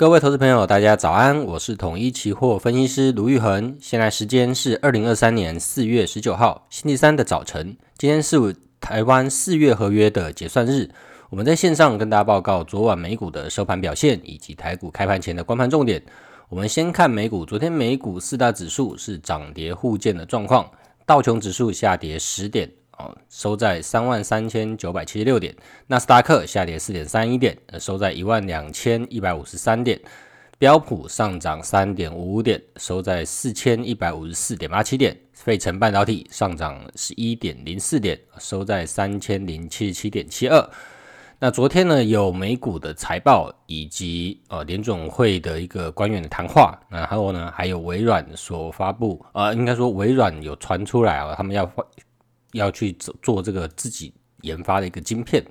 各位投资朋友，大家早安，我是统一期货分析师卢玉恒。现在时间是二零二三年四月十九号星期三的早晨。今天是台湾四月合约的结算日。我们在线上跟大家报告昨晚美股的收盘表现，以及台股开盘前的观盘重点。我们先看美股，昨天美股四大指数是涨跌互见的状况，道琼指数下跌十点。收在三万三千九百七十六点，纳斯达克下跌四点三一点，收在一万两千一百五十三点，标普上涨三点五五点，收在四千一百五十四点八七点，费城半导体上涨十一点零四点，收在三千零七十七点七二。那昨天呢，有美股的财报以及呃联总会的一个官员的谈话，然后呢还有微软所发布，呃应该说微软有传出来啊，他们要发。要去做做这个自己研发的一个晶片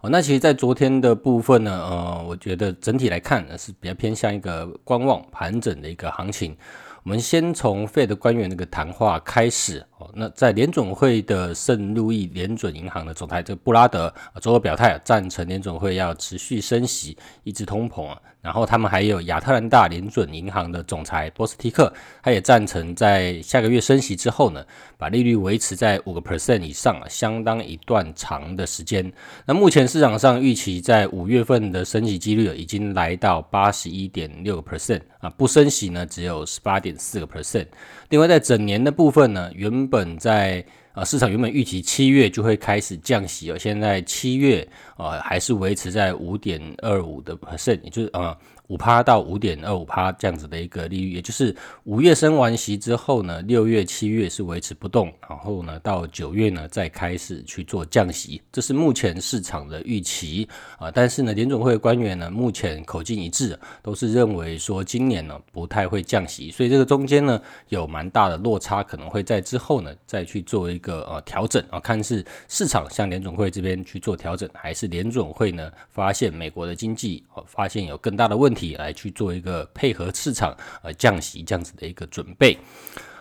哦，那其实，在昨天的部分呢，呃，我觉得整体来看呢是比较偏向一个观望盘整的一个行情。我们先从费德官员那个谈话开始哦，那在联准会的圣路易联准银行的总裁这个布拉德啊周二表态赞成联准会要持续升息，抑制通膨啊。然后他们还有亚特兰大联准银行的总裁波斯蒂克，他也赞成在下个月升息之后呢，把利率维持在五个 percent 以上啊，相当一段长的时间。那目前市场上预期在五月份的升息几率已经来到八十一点六个 percent 啊，不升息呢只有十八点四个 percent。另外在整年的部分呢，原本在啊，市场原本预期七月就会开始降息，而现在七月啊还是维持在五点二五的 percent，也就是啊。五趴到五点二五趴这样子的一个利率，也就是五月升完息之后呢，六月、七月是维持不动，然后呢，到九月呢再开始去做降息，这是目前市场的预期啊。但是呢，联总会官员呢目前口径一致，都是认为说今年呢不太会降息，所以这个中间呢有蛮大的落差，可能会在之后呢再去做一个呃调整啊，看是市场向联总会这边去做调整，还是联总会呢发现美国的经济发现有更大的问题。体来去做一个配合市场呃降息这样子的一个准备。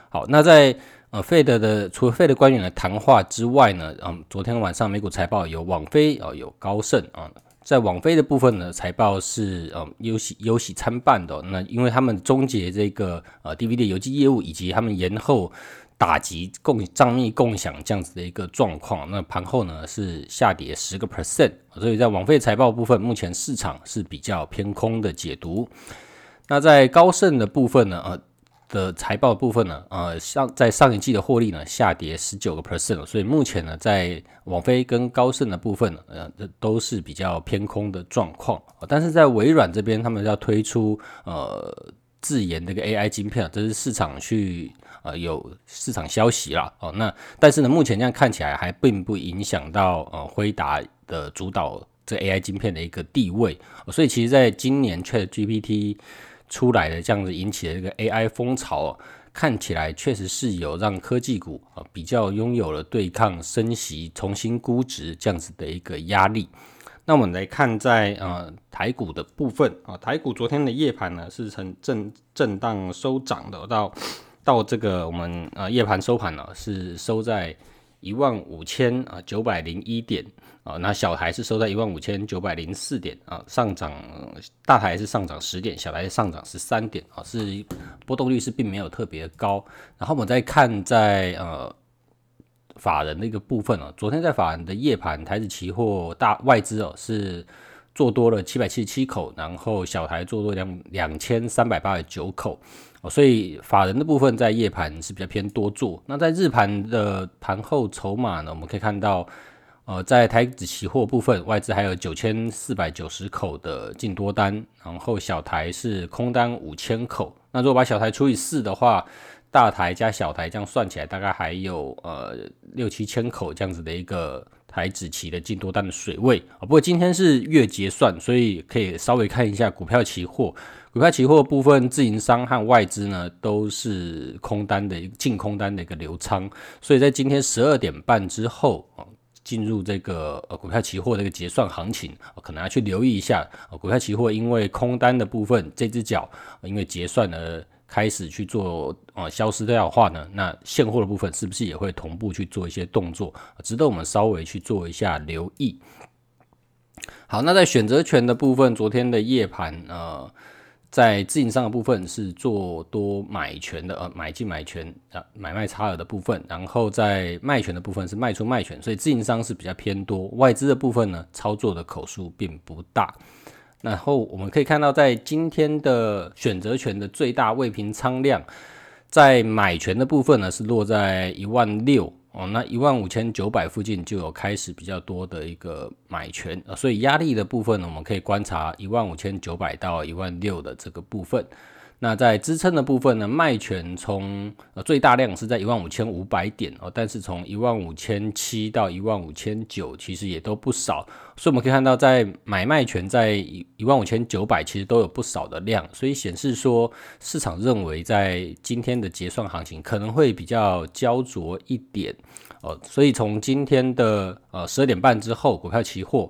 好，那在呃费德的除了费德官员的谈话之外呢，嗯，昨天晚上美股财报有网飞啊，有高盛啊，在网飞的部分呢，财报是呃忧喜忧喜参半的。那因为他们终结这个呃 DVD 游记业务，以及他们延后。打击共账密共享这样子的一个状况，那盘后呢是下跌十个 percent，所以在网飞财报部分，目前市场是比较偏空的解读。那在高盛的部分呢，呃的财报部分呢，呃上在上一季的获利呢下跌十九个 percent，所以目前呢在网飞跟高盛的部分呢，呃都是比较偏空的状况。但是在微软这边，他们要推出呃。自研这个 AI 晶片，这是市场去呃有市场消息啦哦。那但是呢，目前这样看起来还并不影响到呃辉达的主导这 AI 晶片的一个地位。所以其实在今年 ChatGPT 出来的这样子引起的这个 AI 风潮，看起来确实是有让科技股啊比较拥有了对抗升息、重新估值这样子的一个压力。那我们来看在呃台股的部分啊，台股昨天的夜盘呢是呈震震荡收涨的，到到这个我们呃夜盘收盘呢是收在一万五千啊九百零一点啊，那小台是收在一万五千九百零四点啊，上涨大台是上涨十点，小台是上涨十三点啊，是波动率是并没有特别高。然后我们再看在呃。法人的一个部分哦，昨天在法人的夜盘，台子期货大外资哦是做多了七百七十七口，然后小台做多两两千三百八十九口哦，所以法人的部分在夜盘是比较偏多做。那在日盘的盘后筹码呢，我们可以看到，呃，在台子期货部分，外资还有九千四百九十口的净多单，然后小台是空单五千口。那如果把小台除以四的话，大台加小台这样算起来，大概还有呃六七千口这样子的一个台子期的净多单的水位啊。不过今天是月结算，所以可以稍微看一下股票期货。股票期货部分，自营商和外资呢都是空单的一个净空单的一个流仓，所以在今天十二点半之后啊，进入这个呃股票期货的一个结算行情，可能要去留意一下股票期货，因为空单的部分这只脚因为结算呢。开始去做啊，消失掉的话呢，那现货的部分是不是也会同步去做一些动作？值得我们稍微去做一下留意。好，那在选择权的部分，昨天的夜盘呃，在自营商的部分是做多买权的，呃，买进买权啊，买卖差额的部分，然后在卖权的部分是卖出卖权，所以自营商是比较偏多。外资的部分呢，操作的口数并不大。然后我们可以看到，在今天的选择权的最大未平仓量，在买权的部分呢是落在一万六。哦，那一万五千九百附近就有开始比较多的一个买权，所以压力的部分呢，我们可以观察一万五千九百到一万六的这个部分。那在支撑的部分呢，卖权从呃最大量是在一万五千五百点哦，但是从一万五千七到一万五千九，其实也都不少。所以我们可以看到，在买卖权在一一万五千九百，其实都有不少的量，所以显示说市场认为在今天的结算行情可能会比较焦灼一点哦。所以从今天的呃十二点半之后，股票期货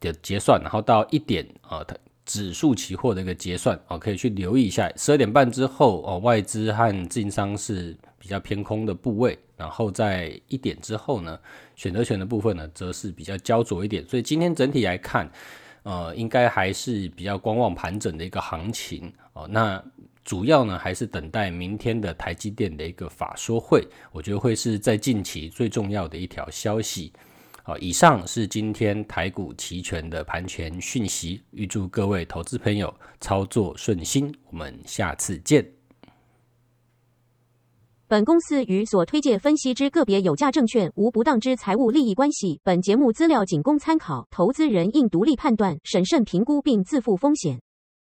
的结算，然后到一点啊，它。指数期货的一个结算哦，可以去留意一下。十二点半之后哦，外资和自营商是比较偏空的部位，然后在一点之后呢，选择权的部分呢，则是比较焦灼一点。所以今天整体来看，呃，应该还是比较观望盘整的一个行情哦。那主要呢，还是等待明天的台积电的一个法说会，我觉得会是在近期最重要的一条消息。好，以上是今天台股期权的盘前讯息，预祝各位投资朋友操作顺心，我们下次见。本公司与所推介分析之个别有价证券无不当之财务利益关系，本节目资料仅供参考，投资人应独立判断、审慎评估并自负风险。